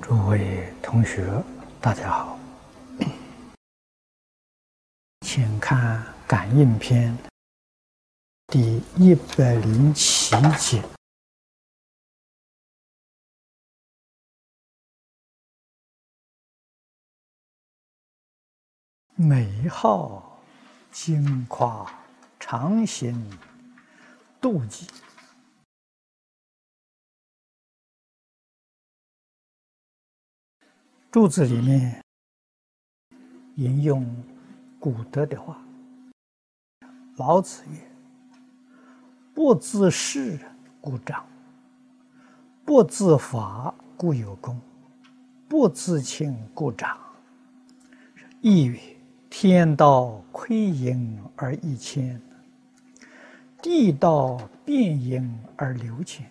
诸位同学，大家好，请看《感应篇》第一百零七节。美好经夸常行妒忌。柱子里面引用古德的话：“老子曰：‘不自是故长，不自伐故有功，不自轻故长。’亦曰：‘天道亏盈而益谦，地道变盈而流谦。’”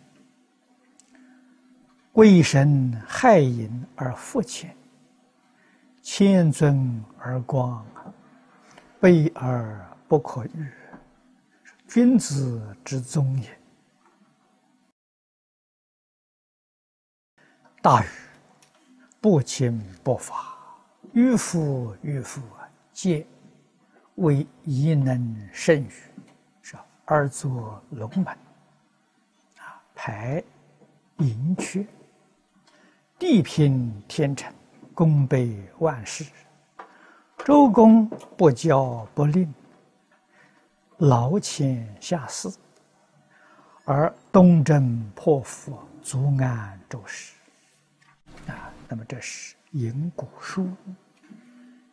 贵神害隐而富谦，谦尊而光，卑而不可逾，君子之宗也。大禹不侵不伐，迂夫迂夫，皆为宜能胜于，是而作龙门，啊，排盈缺。地平天成，功倍万世。周公不骄不吝，劳谦下士，而东征破伏，足安周室。啊，那么这是引古书，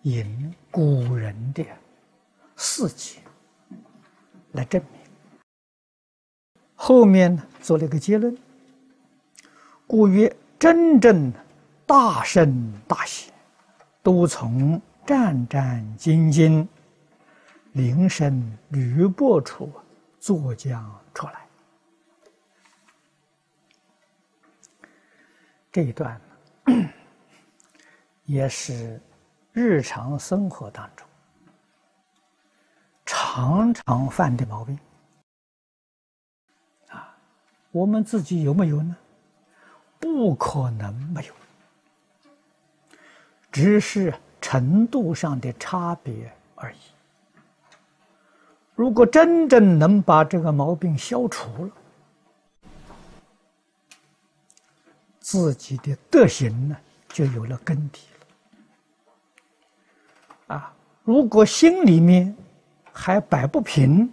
引古人的事迹来证明。后面呢，做了一个结论，故曰。真正大圣大贤，都从战战兢兢、铃声履薄处作将出来。这一段 也是日常生活当中常常犯的毛病啊，我们自己有没有呢？不可能没有，只是程度上的差别而已。如果真正能把这个毛病消除了，自己的德行呢就有了根底了。啊，如果心里面还摆不平，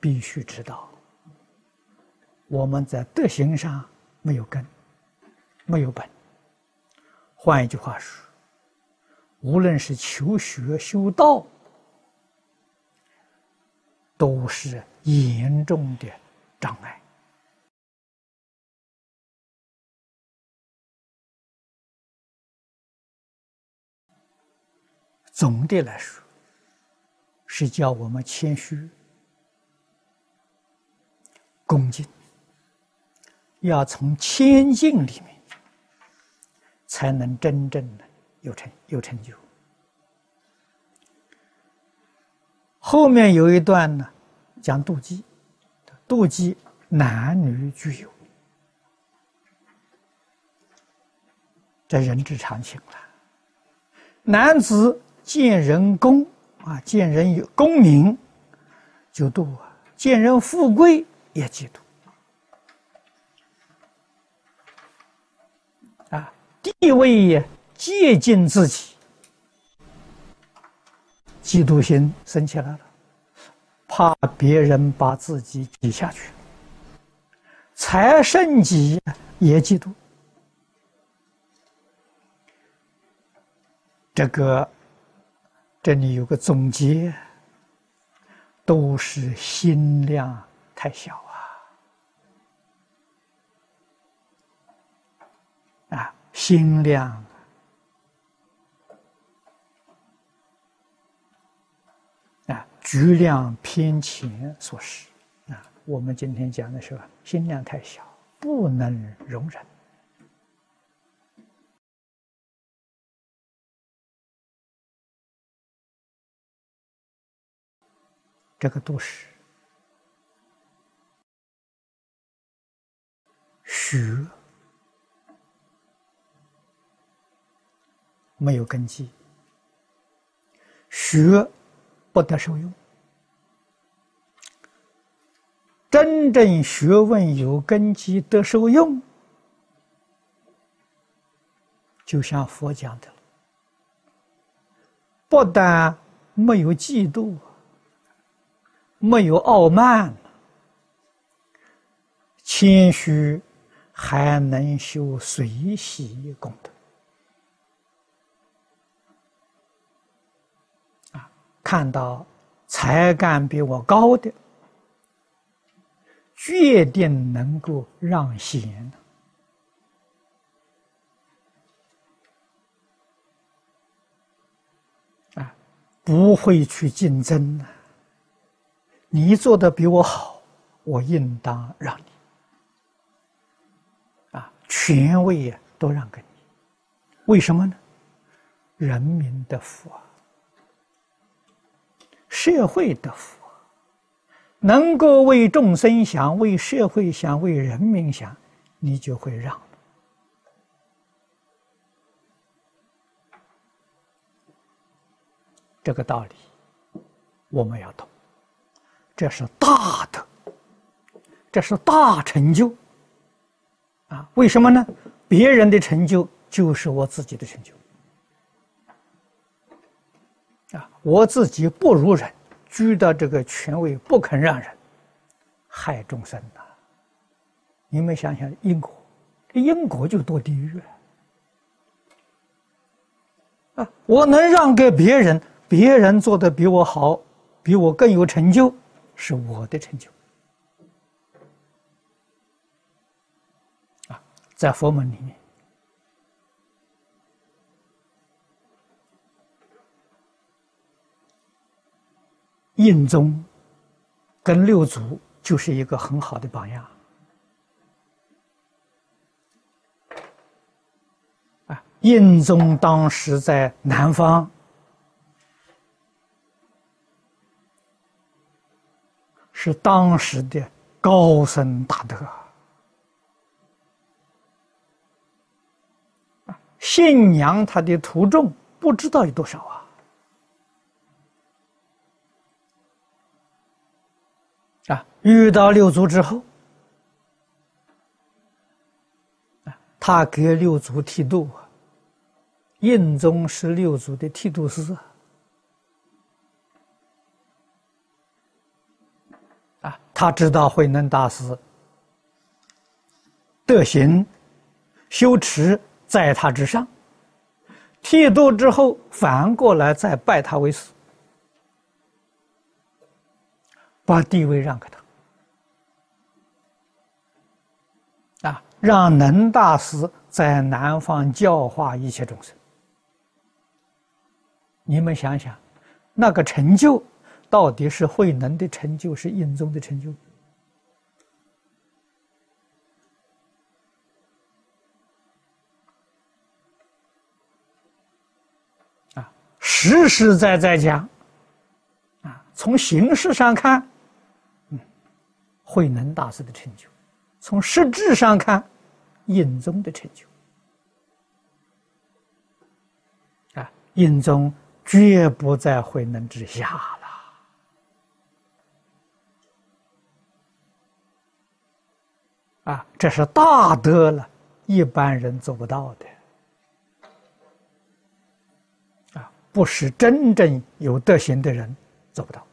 必须知道我们在德行上没有根。没有本。换一句话说，无论是求学修道，都是严重的障碍。总的来说，是叫我们谦虚、恭敬，要从谦敬里面。才能真正的有成有成就。后面有一段呢，讲妒忌，妒忌男女具有，这人之常情了。男子见人功啊，见人有功名就妒啊，见人富贵也嫉妒。地位也接近自己，嫉妒心升起来了，怕别人把自己挤下去。财胜己也嫉妒，这个这里有个总结，都是心量太小。心量啊，局量偏浅所使啊。我们今天讲的是吧心量太小，不能容忍。这个都是虚。没有根基，学不得受用。真正学问有根基得受用，就像佛讲的不但没有嫉妒，没有傲慢，谦虚，还能修随喜功德。看到才干比我高的。决定能够让贤啊，不会去竞争的。你做的比我好，我应当让你啊，权位呀都让给你。为什么呢？人民的福啊，社会的福。能够为众生想、为社会想、为人民想，你就会让。这个道理我们要懂，这是大的，这是大成就。啊，为什么呢？别人的成就就是我自己的成就。啊，我自己不如人。居的这个权位不肯让人，害众生呐！你们想想因果，这因果就堕地狱啊！我能让给别人，别人做的比我好，比我更有成就，是我的成就啊！在佛门里面。印宗跟六祖就是一个很好的榜样啊！印宗当时在南方，是当时的高僧大德信仰他的徒众不知道有多少！啊，遇到六祖之后，他给六祖剃度，印宗是六祖的剃度师，啊，他知道慧能大师德行修持在他之上，剃度之后反过来再拜他为师。把地位让给他，啊，让能大师在南方教化一切众生。你们想想，那个成就到底是慧能的成就，是印宗的成就？啊，实实在在讲，啊，从形式上看。嗯慧能大师的成就，从实质上看，印宗的成就。啊，印宗绝不在慧能之下了。啊，这是大德了，一般人做不到的。啊，不是真正有德行的人做不到。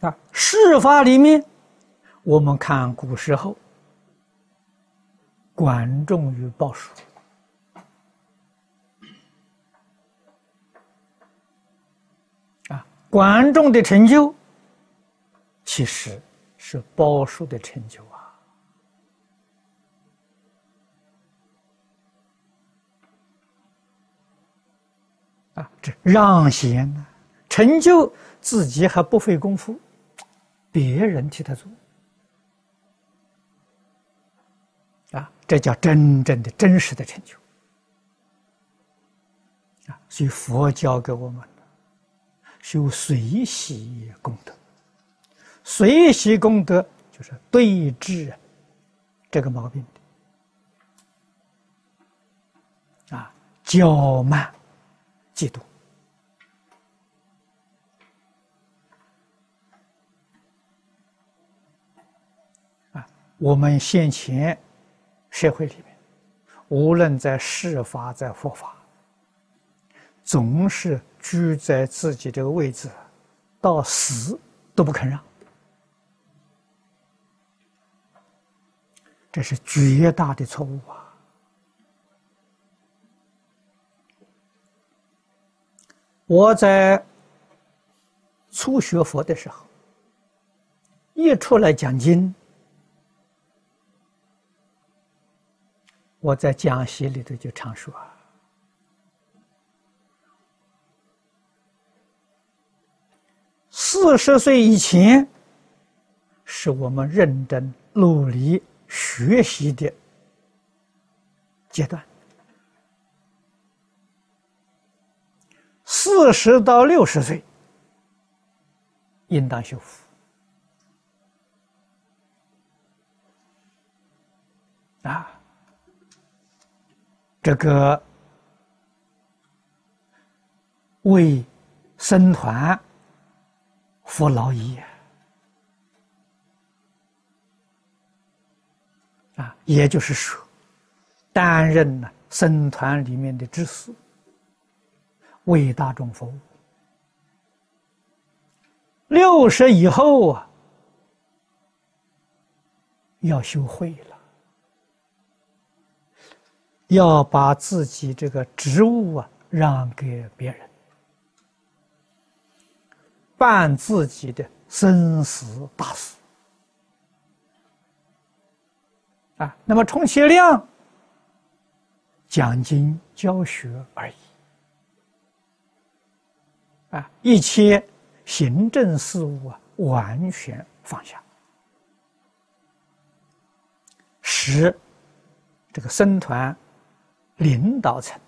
啊，事法里面，我们看古时候，管仲与鲍叔，啊，管仲的成就，其实是鲍叔的成就啊，啊，这让贤呢，成就自己还不费功夫。别人替他做，啊，这叫真正的、真实的成就，啊，所以佛教给我们修随喜功德，随喜功德就是对治这个毛病啊，骄慢、嫉妒。我们先前社会里面，无论在世法在佛法，总是居在自己这个位置，到死都不肯让。这是绝大的错误啊！我在初学佛的时候，一出来讲经，我在讲席里头就常说：四十岁以前，是我们认真努力。学习的阶段，四十到六十岁应当修复啊，这个为僧团服劳役。啊，也就是说，担任了僧团里面的知识，为大众服务。六十以后啊，要修会了，要把自己这个职务啊让给别人，办自己的生死大事。啊，那么充其量奖金教学而已，啊，一切行政事务啊，完全放下，使这个僧团领导层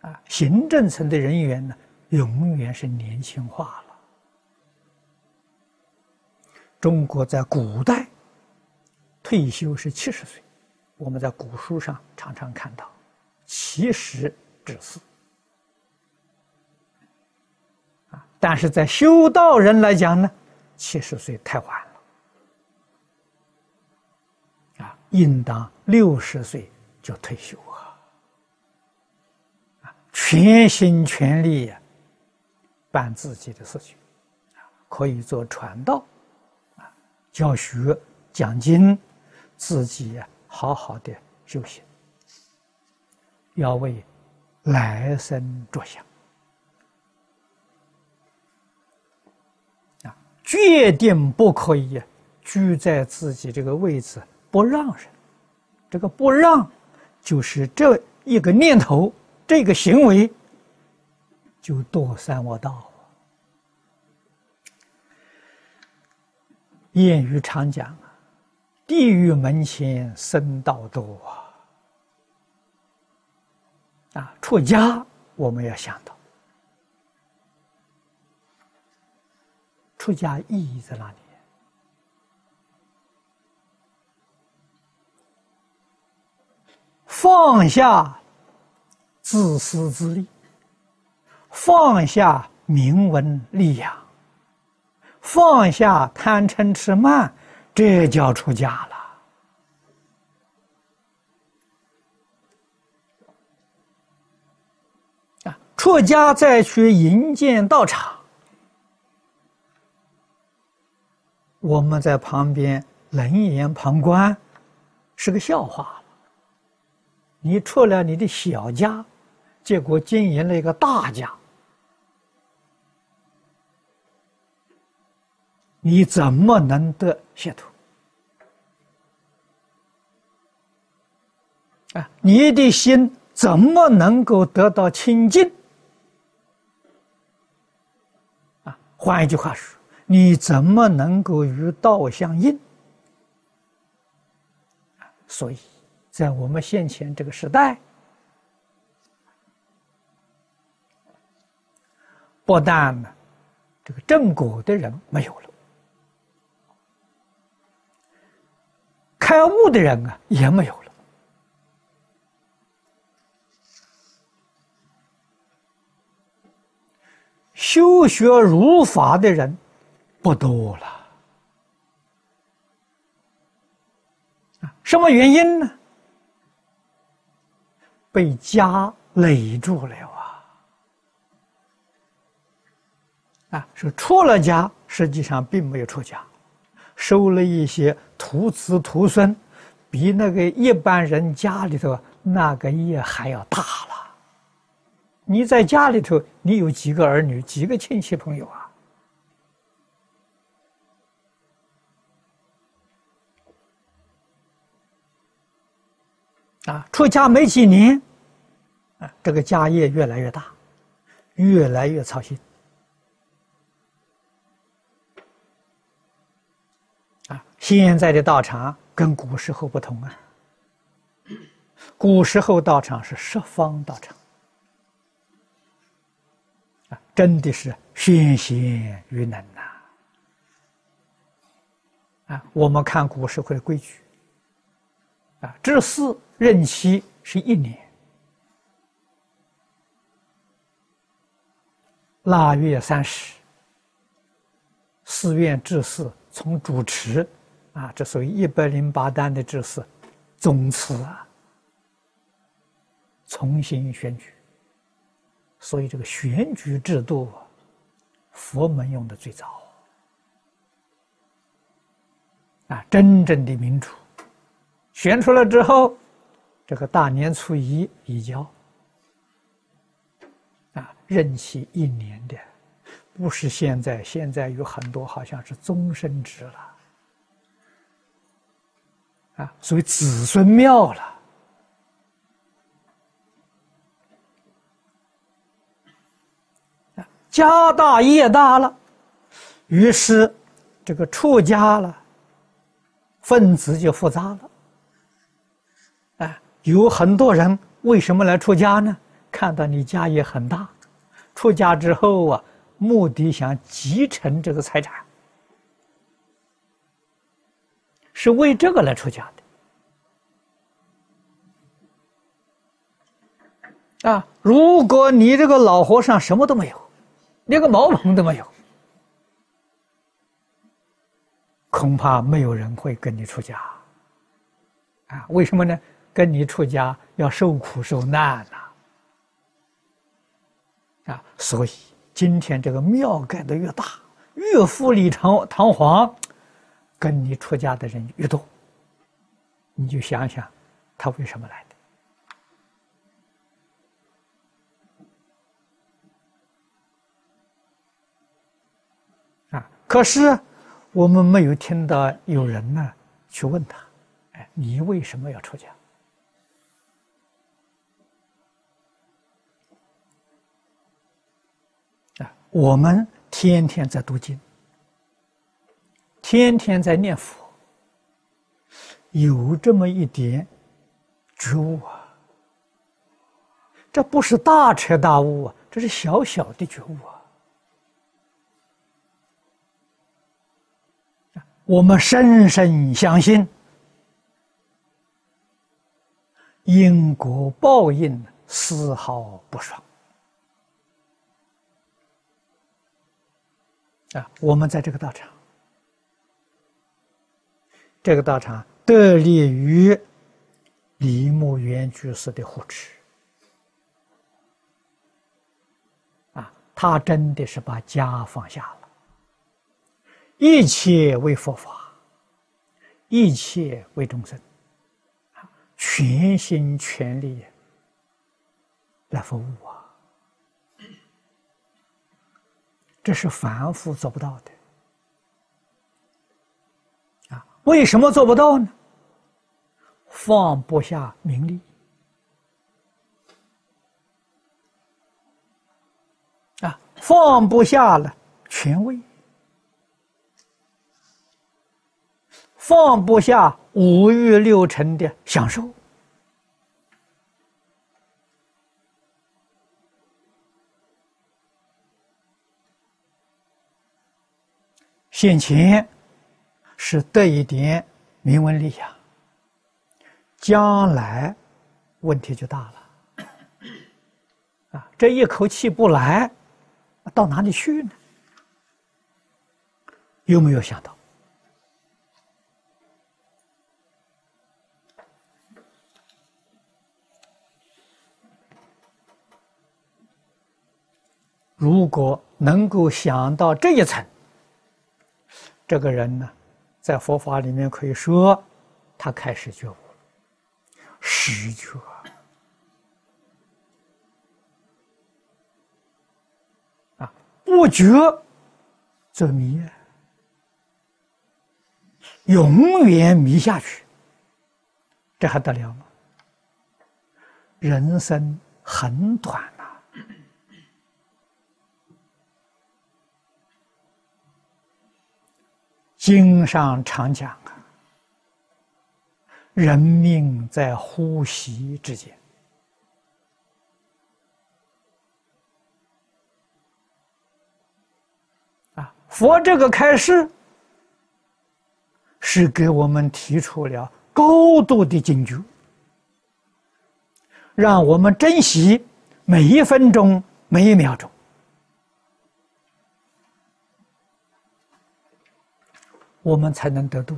啊，行政层的人员呢，永远是年轻化了。中国在古代。退休是七十岁，我们在古书上常常看到七十之四啊，但是在修道人来讲呢，七十岁太晚了啊，应当六十岁就退休啊，全心全力呀办自己的事情，可以做传道啊，教学讲经。自己呀，好好的修行，要为来生着想啊！决定不可以居在自己这个位置不让人，这个不让，就是这一个念头，这个行为，就堕三恶道。谚语常讲啊。地狱门前僧道多啊！啊，出家我们要想到，出家意义在哪里？放下自私自利，放下名闻利养，放下贪嗔痴慢。这叫出家了啊！出家再去营建道场，我们在旁边冷眼旁观，是个笑话了。你出了你的小家，结果经营了一个大家，你怎么能得解脱？啊，你的心怎么能够得到清净？啊，换一句话说，你怎么能够与道相应？所以在我们现前这个时代，不但呢，这个正果的人没有了，开悟的人啊也没有了，修学如法的人不多了。什么原因呢？被家累住了啊！啊，说出了家，实际上并没有出家，收了一些徒子徒孙，比那个一般人家里头那个业还要大了。你在家里头，你有几个儿女，几个亲戚朋友啊？啊，出家没几年，啊，这个家业越来越大，越来越操心。啊，现在的道场跟古时候不同啊。古时候道场是十方道场，真的是玄贤于能呐。啊，我们看古时候的规矩。啊，这寺任期是一年。腊月三十，寺院治寺从主持，啊，这属于一百零八单的知识，宗祠啊，重新选举。所以这个选举制度，佛门用的最早，啊，真正的民主。选出来之后，这个大年初一移交，啊，任期一年的，不是现在，现在有很多好像是终身制了，啊，所以子孙庙了，家大业大了，于是这个出家了，分子就复杂了。有很多人为什么来出家呢？看到你家业很大，出家之后啊，目的想继承这个财产，是为这个来出家的。啊，如果你这个老和尚什么都没有，连个茅棚都没有，恐怕没有人会跟你出家。啊，为什么呢？跟你出家要受苦受难呐，啊！所以今天这个庙盖的越大，越富丽堂堂皇，跟你出家的人越多。你就想想，他为什么来的？啊！可是我们没有听到有人呢去问他：“哎，你为什么要出家？”啊我们天天在读经，天天在念佛，有这么一点觉悟啊！这不是大彻大悟啊，这是小小的觉悟啊！我们深深相信，因果报应丝毫不爽。啊，我们在这个道场，这个道场得力于李牧原居士的护持。啊，他真的是把家放下了，一切为佛法，一切为众生，全心全力来服务啊。这是凡夫做不到的啊！为什么做不到呢？放不下名利啊，放不下了权威，放不下五欲六尘的享受。现前是得一点名闻利养，将来问题就大了。啊，这一口气不来，到哪里去呢？有没有想到？如果能够想到这一层，这个人呢，在佛法里面可以说，他开始觉悟，实觉。啊，不觉则迷，永远迷下去，这还得了吗？人生很短。经上常讲啊，人命在呼吸之间啊。佛这个开示是给我们提出了高度的警觉，让我们珍惜每一分钟、每一秒钟。我们才能得度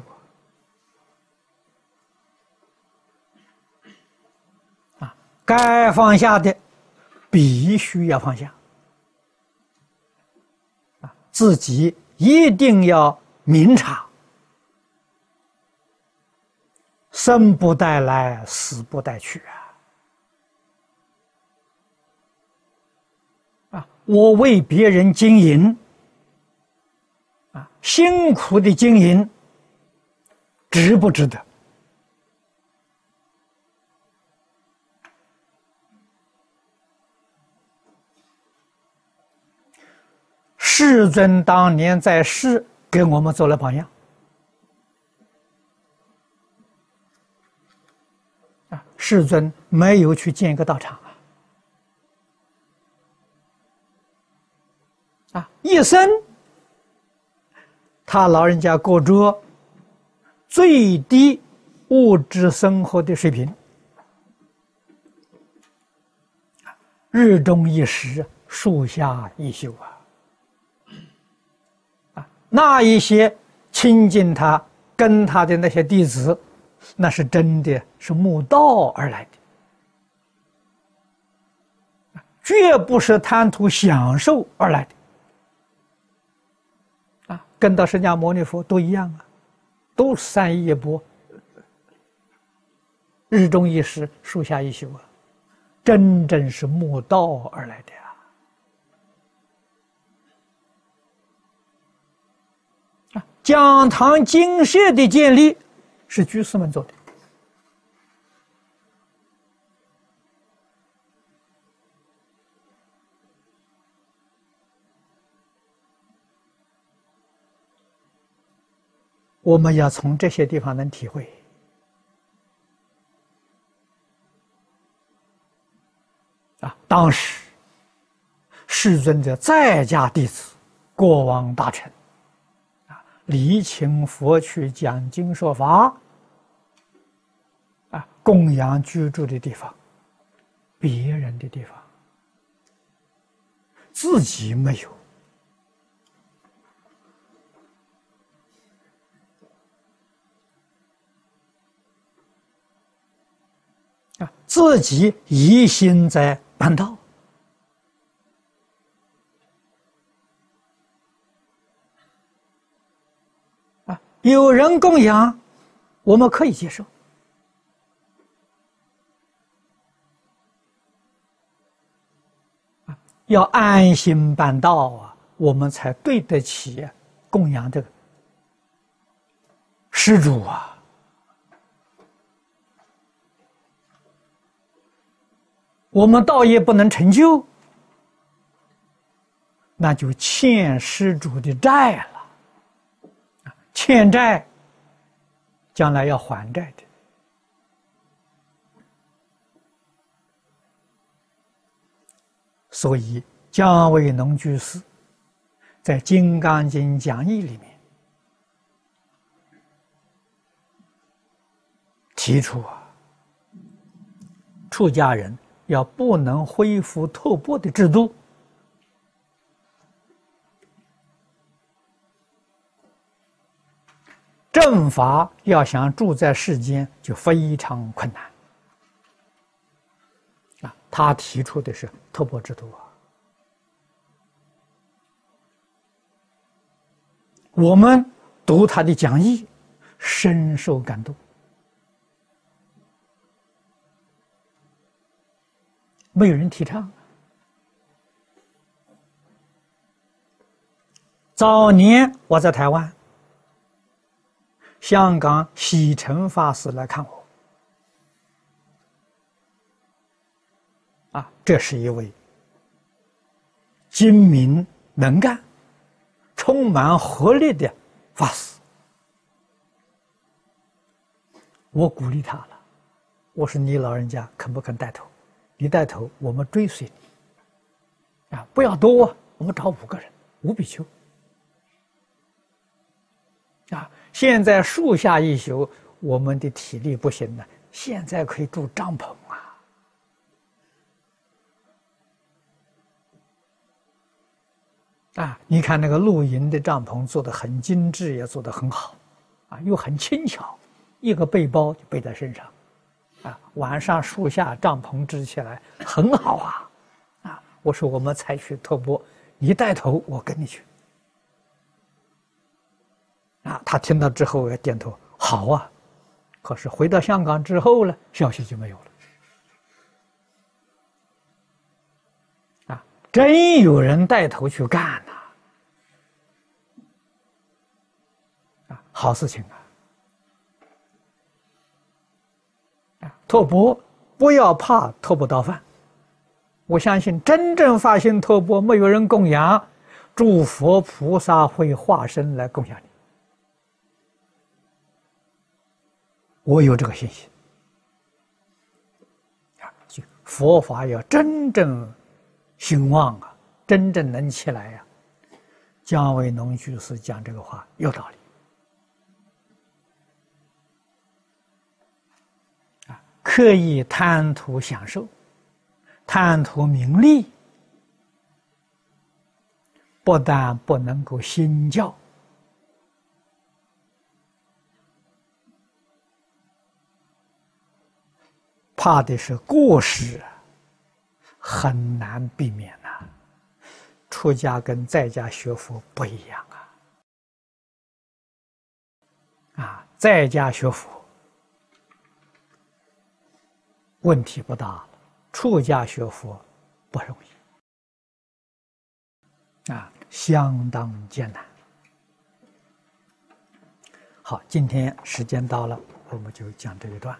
啊！该放下的，必须要放下啊！自己一定要明察，生不带来，死不带去啊！啊！我为别人经营。辛苦的经营值不值得？世尊当年在世给我们做了榜样啊，世尊没有去建一个道场啊，啊，一生。他老人家过着最低物质生活的水平，日中一时，树下一宿啊！啊，那一些亲近他、跟他的那些弟子，那是真的是慕道而来的，绝不是贪图享受而来的。跟到释迦牟尼佛都一样啊，都三一钵，日中一时，树下一宿啊，真正是慕道而来的啊！讲堂精舍的建立是居士们做的。我们要从这些地方能体会。啊，当时世尊的在家弟子、国王大臣。啊，礼请佛去讲经说法。啊，供养居住的地方，别人的地方，自己没有。自己一心在办道啊，有人供养，我们可以接受，要安心办道啊，我们才对得起供养这个施主啊。我们道业不能成就，那就欠施主的债了。欠债，将来要还债的。所以，姜维农居士在《金刚经》讲义里面提出啊，出家人。要不能恢复透布的制度。政法要想住在世间就非常困难啊！他提出的是突破制度啊。我们读他的讲义，深受感动。没有人提倡。早年我在台湾，香港喜成法师来看我，啊，这是一位精明能干、充满活力的法师。我鼓励他了，我说：“你老人家肯不肯带头？”你带头，我们追随你啊！不要多，我们找五个人，五比丘啊！现在树下一宿，我们的体力不行了，现在可以住帐篷啊！啊，你看那个露营的帐篷做的很精致，也做的很好，啊，又很轻巧，一个背包就背在身上。啊，晚上树下帐篷支起来很好啊！啊，我说我们采取托钵，你带头，我跟你去。啊，他听到之后也点头，好啊。可是回到香港之后呢，消息就没有了。啊，真有人带头去干呐！啊，好事情啊！托钵不要怕托不到饭，我相信真正发心托钵，没有人供养，诸佛菩萨会化身来供养你。我有这个信心啊！就佛法要真正兴旺啊，真正能起来呀。姜维农居士讲这个话有道理。刻意贪图享受、贪图名利，不但不能够兴教，怕的是过失，很难避免呐。出家跟在家学佛不一样啊！啊，在家学佛。问题不大，出家学佛不容易啊，相当艰难。好，今天时间到了，我们就讲这一段。